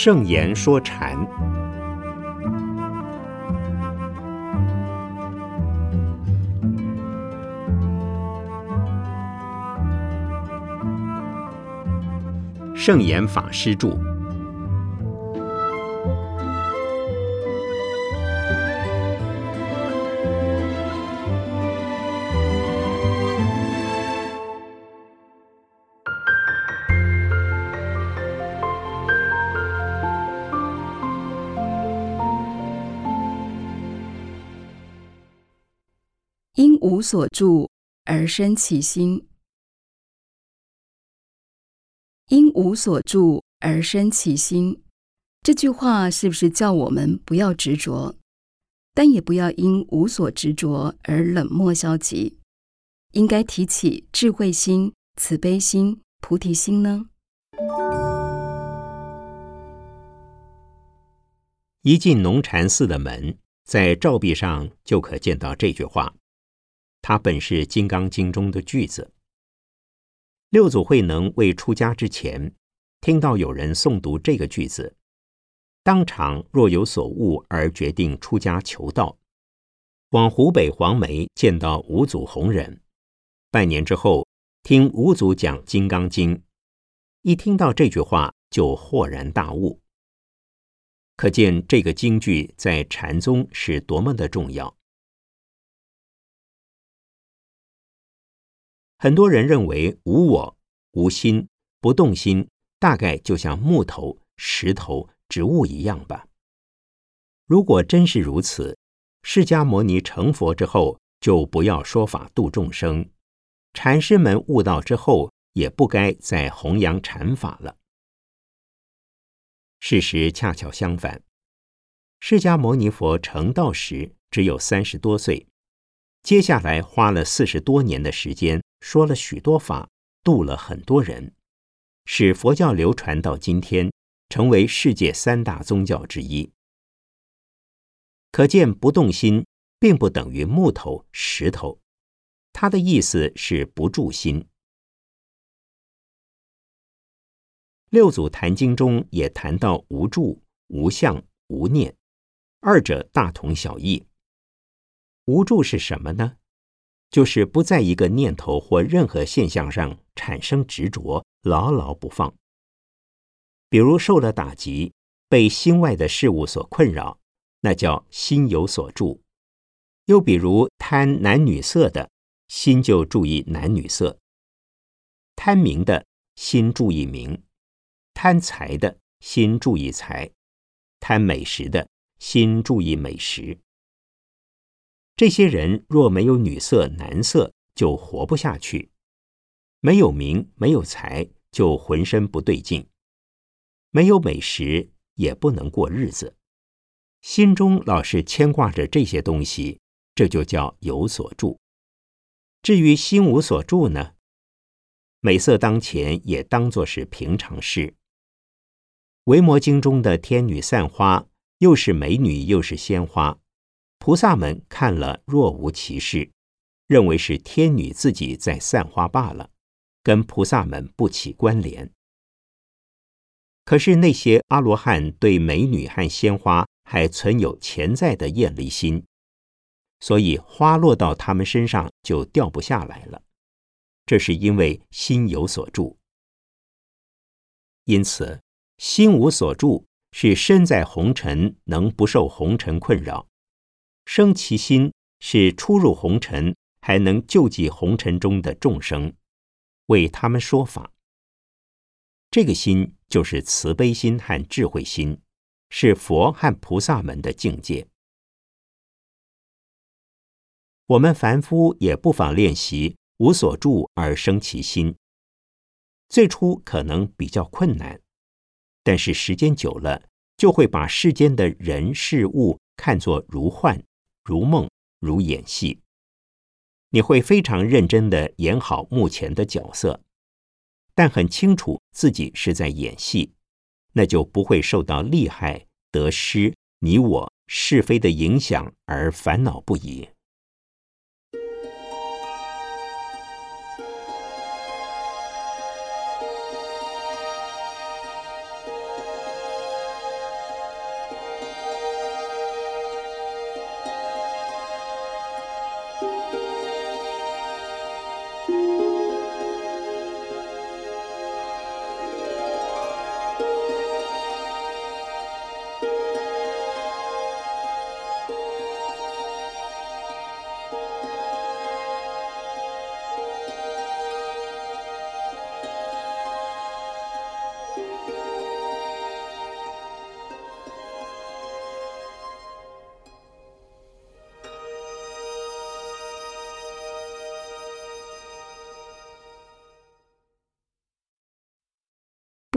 圣言说禅，圣严法师著。因无所住而生其心，因无所住而生其心。这句话是不是叫我们不要执着，但也不要因无所执着而冷漠消极？应该提起智慧心、慈悲心、菩提心呢？一进农禅寺的门，在照壁上就可见到这句话。它本是《金刚经》中的句子。六祖慧能未出家之前，听到有人诵读这个句子，当场若有所悟，而决定出家求道。往湖北黄梅见到五祖弘忍，半年之后听五祖讲《金刚经》，一听到这句话就豁然大悟。可见这个京剧在禅宗是多么的重要。很多人认为无我、无心、不动心，大概就像木头、石头、植物一样吧。如果真是如此，释迦牟尼成佛之后，就不要说法度众生；禅师们悟道之后，也不该再弘扬禅法了。事实恰巧相反，释迦牟尼佛成道时只有三十多岁。接下来花了四十多年的时间，说了许多法，度了很多人，使佛教流传到今天，成为世界三大宗教之一。可见不动心并不等于木头、石头，它的意思是不住心。六祖坛经中也谈到无住、无相、无念，二者大同小异。无助是什么呢？就是不在一个念头或任何现象上产生执着，牢牢不放。比如受了打击，被心外的事物所困扰，那叫心有所住；又比如贪男女色的，心就注意男女色；贪名的心注意名；贪财的心注意财；贪美食的心注意美食。这些人若没有女色、男色，就活不下去；没有名、没有财，就浑身不对劲；没有美食，也不能过日子。心中老是牵挂着这些东西，这就叫有所住。至于心无所住呢？美色当前，也当作是平常事。维摩经中的天女散花，又是美女，又是鲜花。菩萨们看了若无其事，认为是天女自己在散花罢了，跟菩萨们不起关联。可是那些阿罗汉对美女和鲜花还存有潜在的厌离心，所以花落到他们身上就掉不下来了。这是因为心有所住，因此心无所住是身在红尘能不受红尘困扰。生其心是初入红尘，还能救济红尘中的众生，为他们说法。这个心就是慈悲心和智慧心，是佛和菩萨们的境界。我们凡夫也不妨练习无所住而生其心。最初可能比较困难，但是时间久了，就会把世间的人事物看作如幻。如梦，如演戏，你会非常认真的演好目前的角色，但很清楚自己是在演戏，那就不会受到利害得失、你我是非的影响而烦恼不已。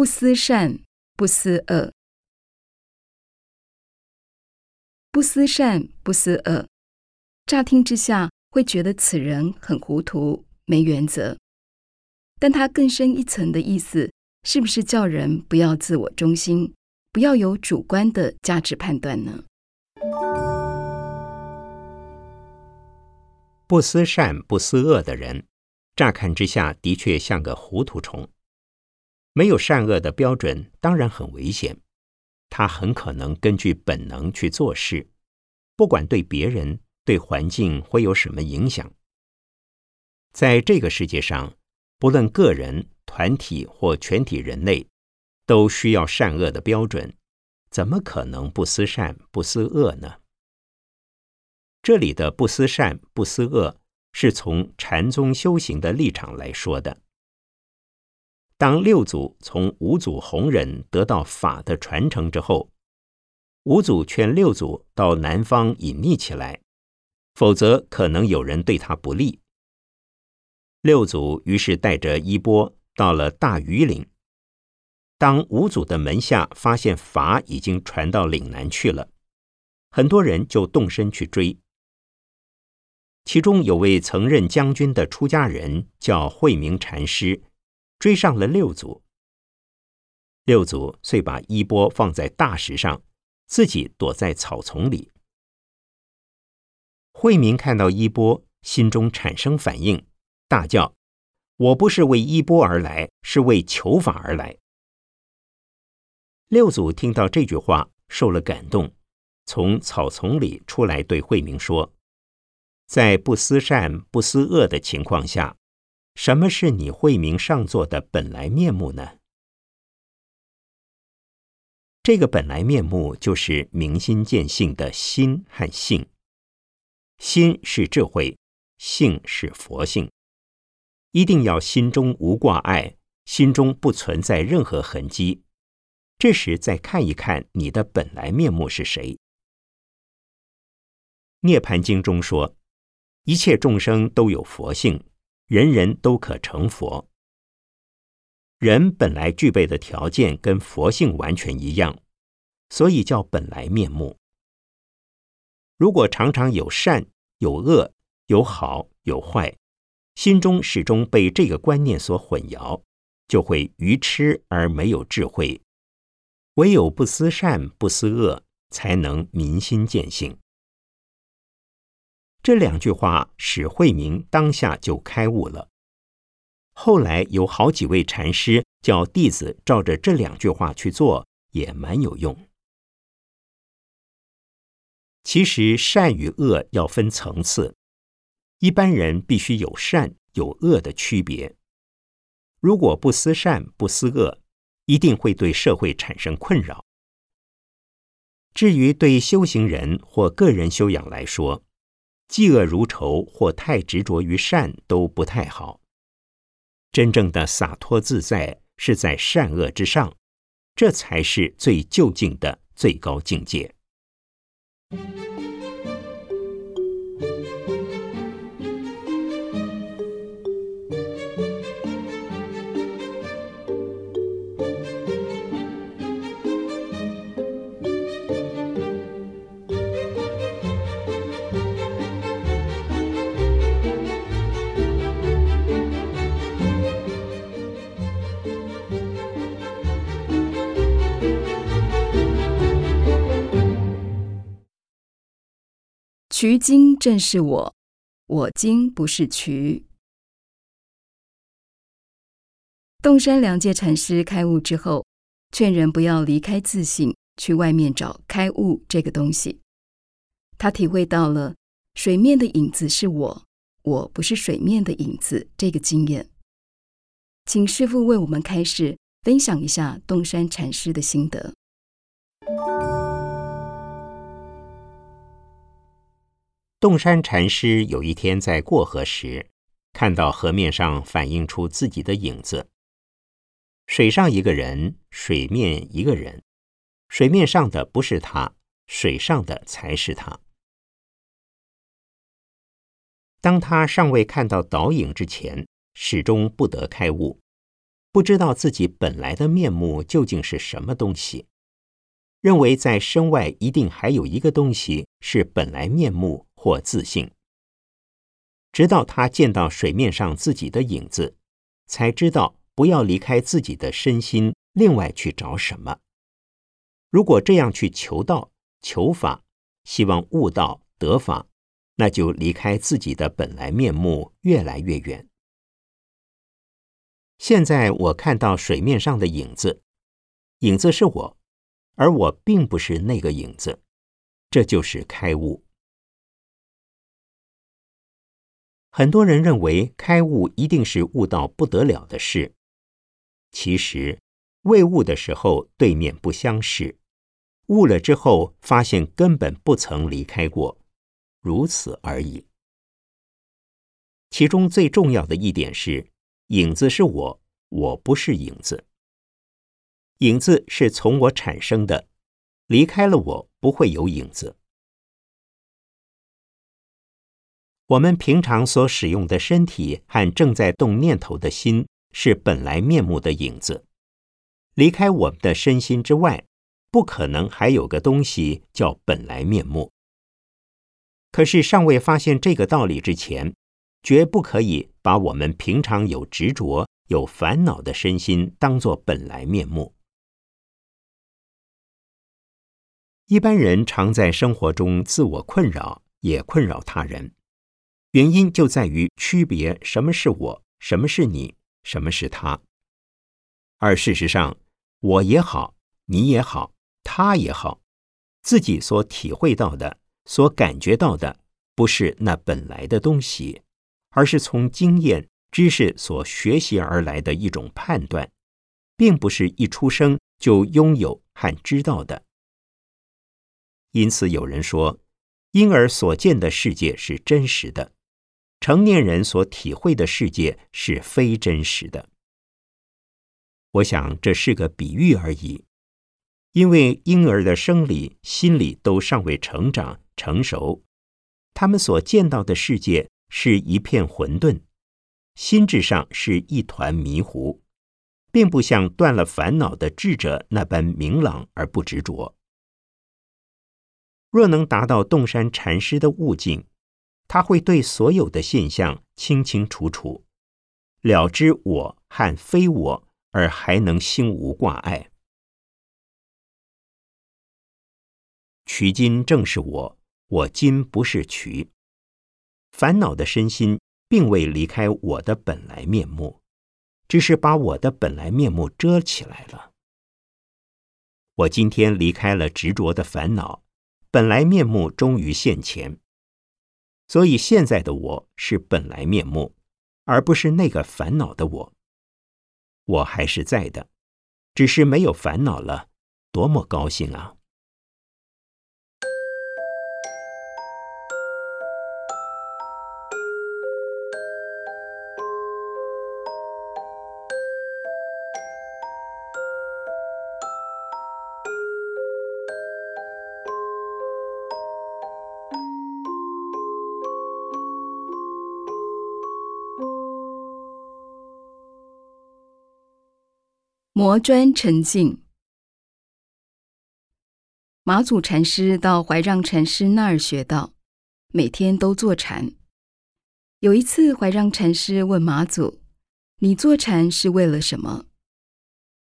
不思善，不思恶。不思善，不思恶。乍听之下，会觉得此人很糊涂、没原则。但他更深一层的意思，是不是叫人不要自我中心，不要有主观的价值判断呢？不思善，不思恶的人，乍看之下的确像个糊涂虫。没有善恶的标准，当然很危险。他很可能根据本能去做事，不管对别人、对环境会有什么影响。在这个世界上，不论个人、团体或全体人类，都需要善恶的标准，怎么可能不思善、不思恶呢？这里的不思善、不思恶，是从禅宗修行的立场来说的。当六祖从五祖弘忍得到法的传承之后，五祖劝六祖到南方隐匿起来，否则可能有人对他不利。六祖于是带着衣钵到了大禹岭。当五祖的门下发现法已经传到岭南去了，很多人就动身去追。其中有位曾任将军的出家人叫慧明禅师。追上了六祖，六祖遂把衣钵放在大石上，自己躲在草丛里。慧明看到衣钵，心中产生反应，大叫：“我不是为衣钵而来，是为求法而来。”六祖听到这句话，受了感动，从草丛里出来，对慧明说：“在不思善、不思恶的情况下。”什么是你慧明上座的本来面目呢？这个本来面目就是明心见性的心和性。心是智慧，性是佛性。一定要心中无挂碍，心中不存在任何痕迹。这时再看一看你的本来面目是谁。《涅盘经》中说，一切众生都有佛性。人人都可成佛。人本来具备的条件跟佛性完全一样，所以叫本来面目。如果常常有善有恶、有好有坏，心中始终被这个观念所混淆，就会愚痴而没有智慧。唯有不思善不思恶，才能明心见性。这两句话使慧明当下就开悟了。后来有好几位禅师叫弟子照着这两句话去做，也蛮有用。其实善与恶要分层次，一般人必须有善有恶的区别。如果不思善不思恶，一定会对社会产生困扰。至于对修行人或个人修养来说，嫉恶如仇或太执着于善都不太好。真正的洒脱自在是在善恶之上，这才是最究竟的最高境界。渠经正是我，我经不是渠。洞山良介禅师开悟之后，劝人不要离开自信，去外面找开悟这个东西。他体会到了水面的影子是我，我不是水面的影子这个经验。请师父为我们开示，分享一下洞山禅师的心得。洞山禅师有一天在过河时，看到河面上反映出自己的影子。水上一个人，水面一个人，水面上的不是他，水上的才是他。当他尚未看到倒影之前，始终不得开悟。不知道自己本来的面目究竟是什么东西，认为在身外一定还有一个东西是本来面目或自信。直到他见到水面上自己的影子，才知道不要离开自己的身心，另外去找什么。如果这样去求道、求法，希望悟道得法，那就离开自己的本来面目越来越远。现在我看到水面上的影子，影子是我，而我并不是那个影子，这就是开悟。很多人认为开悟一定是悟到不得了的事，其实未悟的时候对面不相识，悟了之后发现根本不曾离开过，如此而已。其中最重要的一点是，影子是我，我不是影子。影子是从我产生的，离开了我不会有影子。我们平常所使用的身体和正在动念头的心，是本来面目的影子。离开我们的身心之外，不可能还有个东西叫本来面目。可是尚未发现这个道理之前，绝不可以把我们平常有执着、有烦恼的身心当作本来面目。一般人常在生活中自我困扰，也困扰他人。原因就在于区别什么是我，什么是你，什么是他。而事实上，我也好，你也好，他也好，自己所体会到的、所感觉到的，不是那本来的东西，而是从经验、知识所学习而来的一种判断，并不是一出生就拥有和知道的。因此，有人说，婴儿所见的世界是真实的。成年人所体会的世界是非真实的。我想这是个比喻而已，因为婴儿的生理、心理都尚未成长成熟，他们所见到的世界是一片混沌，心智上是一团迷糊，并不像断了烦恼的智者那般明朗而不执着。若能达到洞山禅师的悟境。他会对所有的现象清清楚楚，了知我和非我，而还能心无挂碍。取今正是我，我今不是取。烦恼的身心并未离开我的本来面目，只是把我的本来面目遮起来了。我今天离开了执着的烦恼，本来面目终于现前。所以现在的我是本来面目，而不是那个烦恼的我。我还是在的，只是没有烦恼了，多么高兴啊！磨砖成镜。马祖禅师到怀让禅师那儿学道，每天都坐禅。有一次，怀让禅师问马祖：“你坐禅是为了什么？”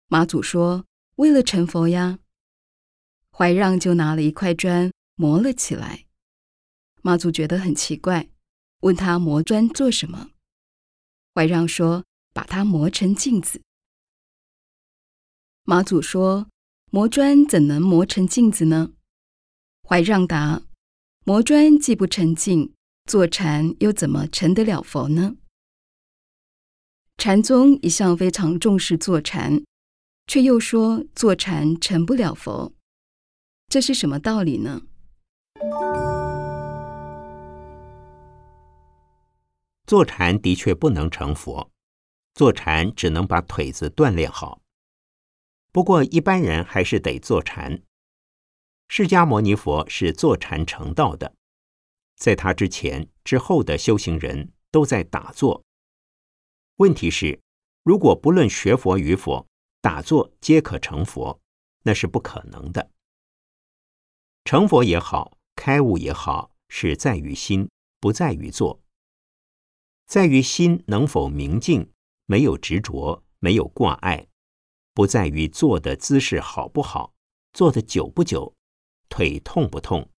马祖说：“为了成佛呀。”怀让就拿了一块砖磨了起来。马祖觉得很奇怪，问他磨砖做什么？怀让说：“把它磨成镜子。”马祖说：“磨砖怎能磨成镜子呢？”怀让答：“磨砖既不成镜，坐禅又怎么成得了佛呢？”禅宗一向非常重视坐禅，却又说坐禅成不了佛，这是什么道理呢？坐禅的确不能成佛，坐禅只能把腿子锻炼好。不过，一般人还是得坐禅。释迦牟尼佛是坐禅成道的，在他之前、之后的修行人都在打坐。问题是，如果不论学佛与否，打坐皆可成佛，那是不可能的。成佛也好，开悟也好，是在于心，不在于做。在于心能否明净，没有执着，没有挂碍，不在于坐的姿势好不好，坐的久不久，腿痛不痛，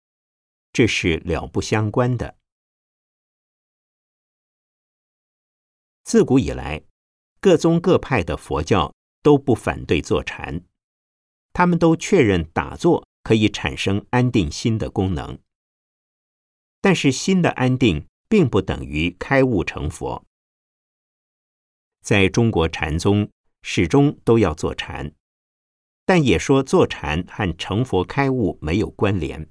这是了不相关的。自古以来，各宗各派的佛教都不反对坐禅，他们都确认打坐可以产生安定心的功能，但是心的安定。并不等于开悟成佛。在中国禅宗，始终都要坐禅，但也说坐禅和成佛开悟没有关联。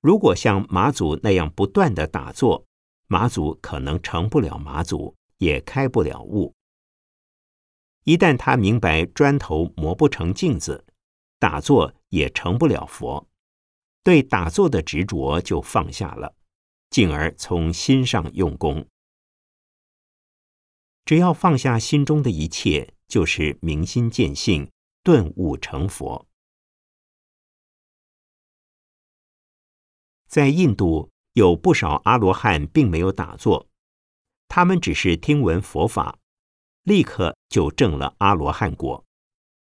如果像马祖那样不断的打坐，马祖可能成不了马祖，也开不了悟。一旦他明白砖头磨不成镜子，打坐也成不了佛，对打坐的执着就放下了。进而从心上用功，只要放下心中的一切，就是明心见性、顿悟成佛。在印度有不少阿罗汉并没有打坐，他们只是听闻佛法，立刻就证了阿罗汉果，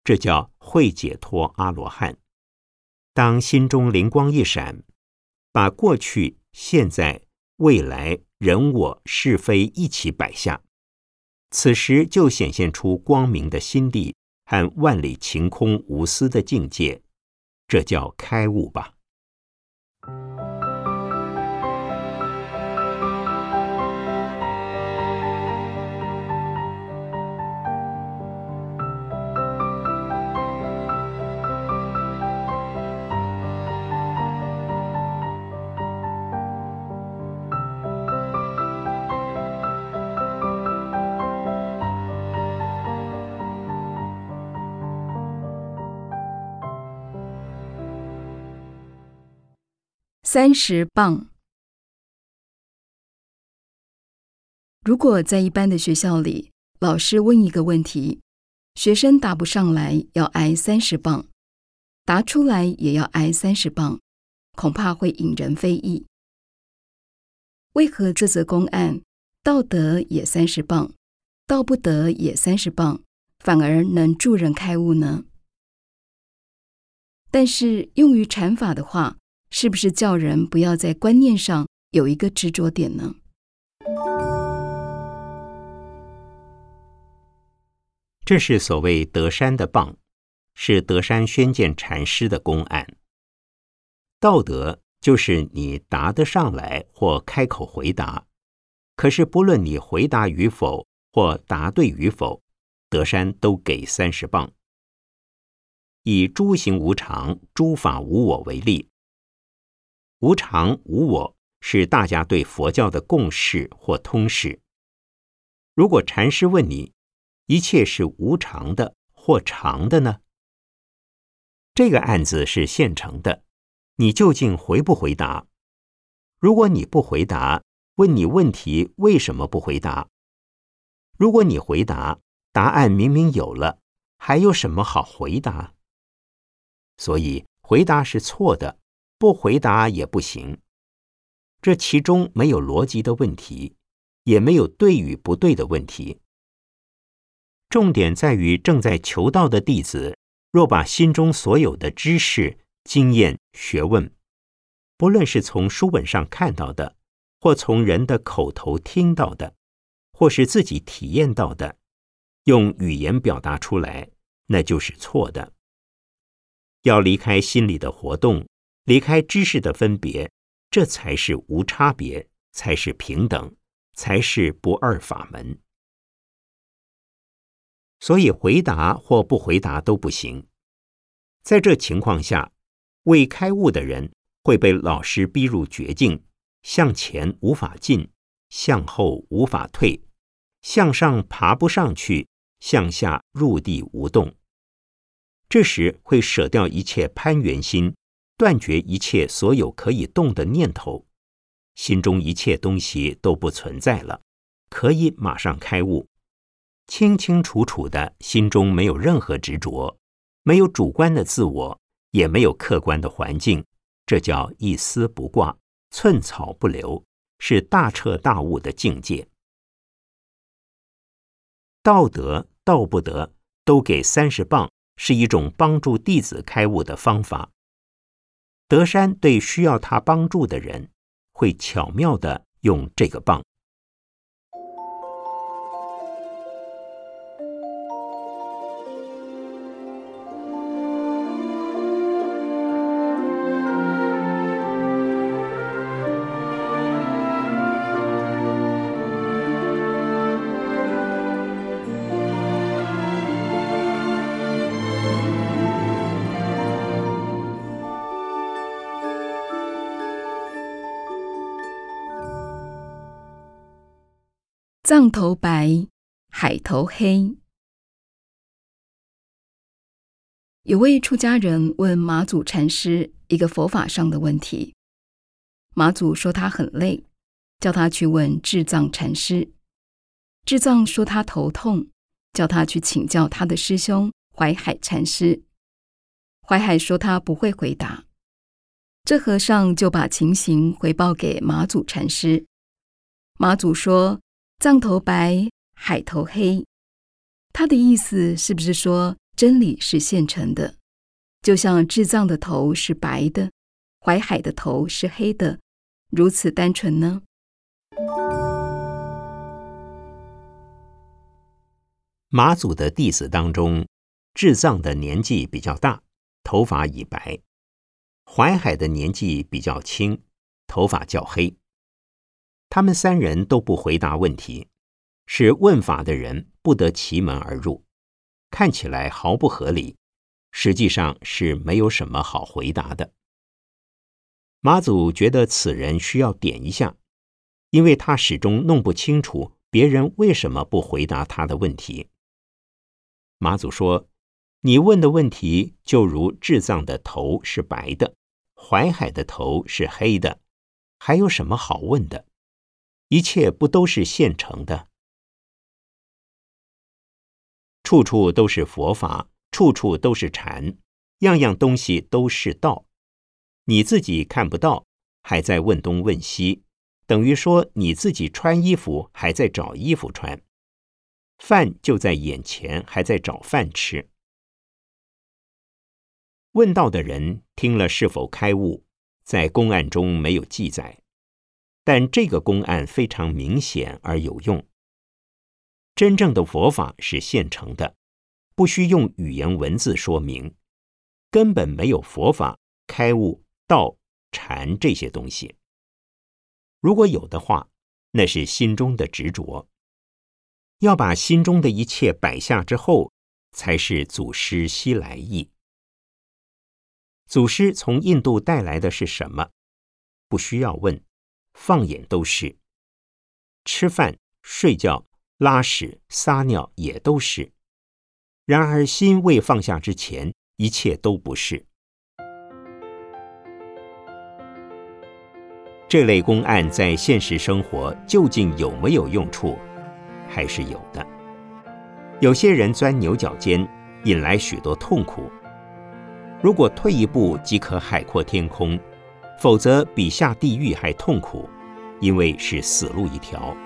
这叫会解脱阿罗汉。当心中灵光一闪，把过去。现在、未来、人我是非一起摆下，此时就显现出光明的心地和万里晴空无私的境界，这叫开悟吧。三十磅。如果在一般的学校里，老师问一个问题，学生答不上来，要挨三十磅；答出来也要挨三十磅，恐怕会引人非议。为何这则公案，道德也三十磅，道不得也三十磅，反而能助人开悟呢？但是用于禅法的话，是不是叫人不要在观念上有一个执着点呢？这是所谓德山的棒，是德山宣鉴禅师的公案。道德就是你答得上来或开口回答，可是不论你回答与否或答对与否，德山都给三十棒。以诸行无常、诸法无我为例。无常无我是大家对佛教的共识或通识。如果禅师问你，一切是无常的或常的呢？这个案子是现成的，你究竟回不回答？如果你不回答，问你问题为什么不回答？如果你回答，答案明明有了，还有什么好回答？所以回答是错的。不回答也不行，这其中没有逻辑的问题，也没有对与不对的问题。重点在于正在求道的弟子，若把心中所有的知识、经验、学问，不论是从书本上看到的，或从人的口头听到的，或是自己体验到的，用语言表达出来，那就是错的。要离开心里的活动。离开知识的分别，这才是无差别，才是平等，才是不二法门。所以回答或不回答都不行。在这情况下，未开悟的人会被老师逼入绝境，向前无法进，向后无法退，向上爬不上去，向下入地无动。这时会舍掉一切攀缘心。断绝一切所有可以动的念头，心中一切东西都不存在了，可以马上开悟。清清楚楚的，心中没有任何执着，没有主观的自我，也没有客观的环境，这叫一丝不挂，寸草不留，是大彻大悟的境界。道德道不得，都给三十磅，是一种帮助弟子开悟的方法。德山对需要他帮助的人，会巧妙的用这个棒。藏头白，海头黑。有位出家人问马祖禅师一个佛法上的问题，马祖说他很累，叫他去问智藏禅师。智藏说他头痛，叫他去请教他的师兄淮海禅师。淮海说他不会回答。这和尚就把情形回报给马祖禅师。马祖说。藏头白，海头黑，他的意思是不是说真理是现成的？就像智藏的头是白的，淮海的头是黑的，如此单纯呢？马祖的弟子当中，智藏的年纪比较大，头发已白；淮海的年纪比较轻，头发较黑。他们三人都不回答问题，使问法的人不得其门而入，看起来毫不合理，实际上是没有什么好回答的。马祖觉得此人需要点一下，因为他始终弄不清楚别人为什么不回答他的问题。马祖说：“你问的问题就如智藏的头是白的，淮海的头是黑的，还有什么好问的？”一切不都是现成的？处处都是佛法，处处都是禅，样样东西都是道。你自己看不到，还在问东问西，等于说你自己穿衣服还在找衣服穿，饭就在眼前，还在找饭吃。问道的人听了是否开悟，在公案中没有记载。但这个公案非常明显而有用。真正的佛法是现成的，不需用语言文字说明，根本没有佛法开悟、道、禅这些东西。如果有的话，那是心中的执着。要把心中的一切摆下之后，才是祖师西来意。祖师从印度带来的是什么？不需要问。放眼都是，吃饭、睡觉、拉屎、撒尿也都是。然而心未放下之前，一切都不是。这类公案在现实生活究竟有没有用处？还是有的。有些人钻牛角尖，引来许多痛苦。如果退一步即可海阔天空。否则比下地狱还痛苦，因为是死路一条。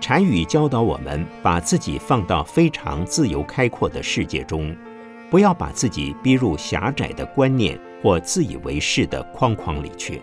禅语教导我们，把自己放到非常自由开阔的世界中，不要把自己逼入狭窄的观念或自以为是的框框里去。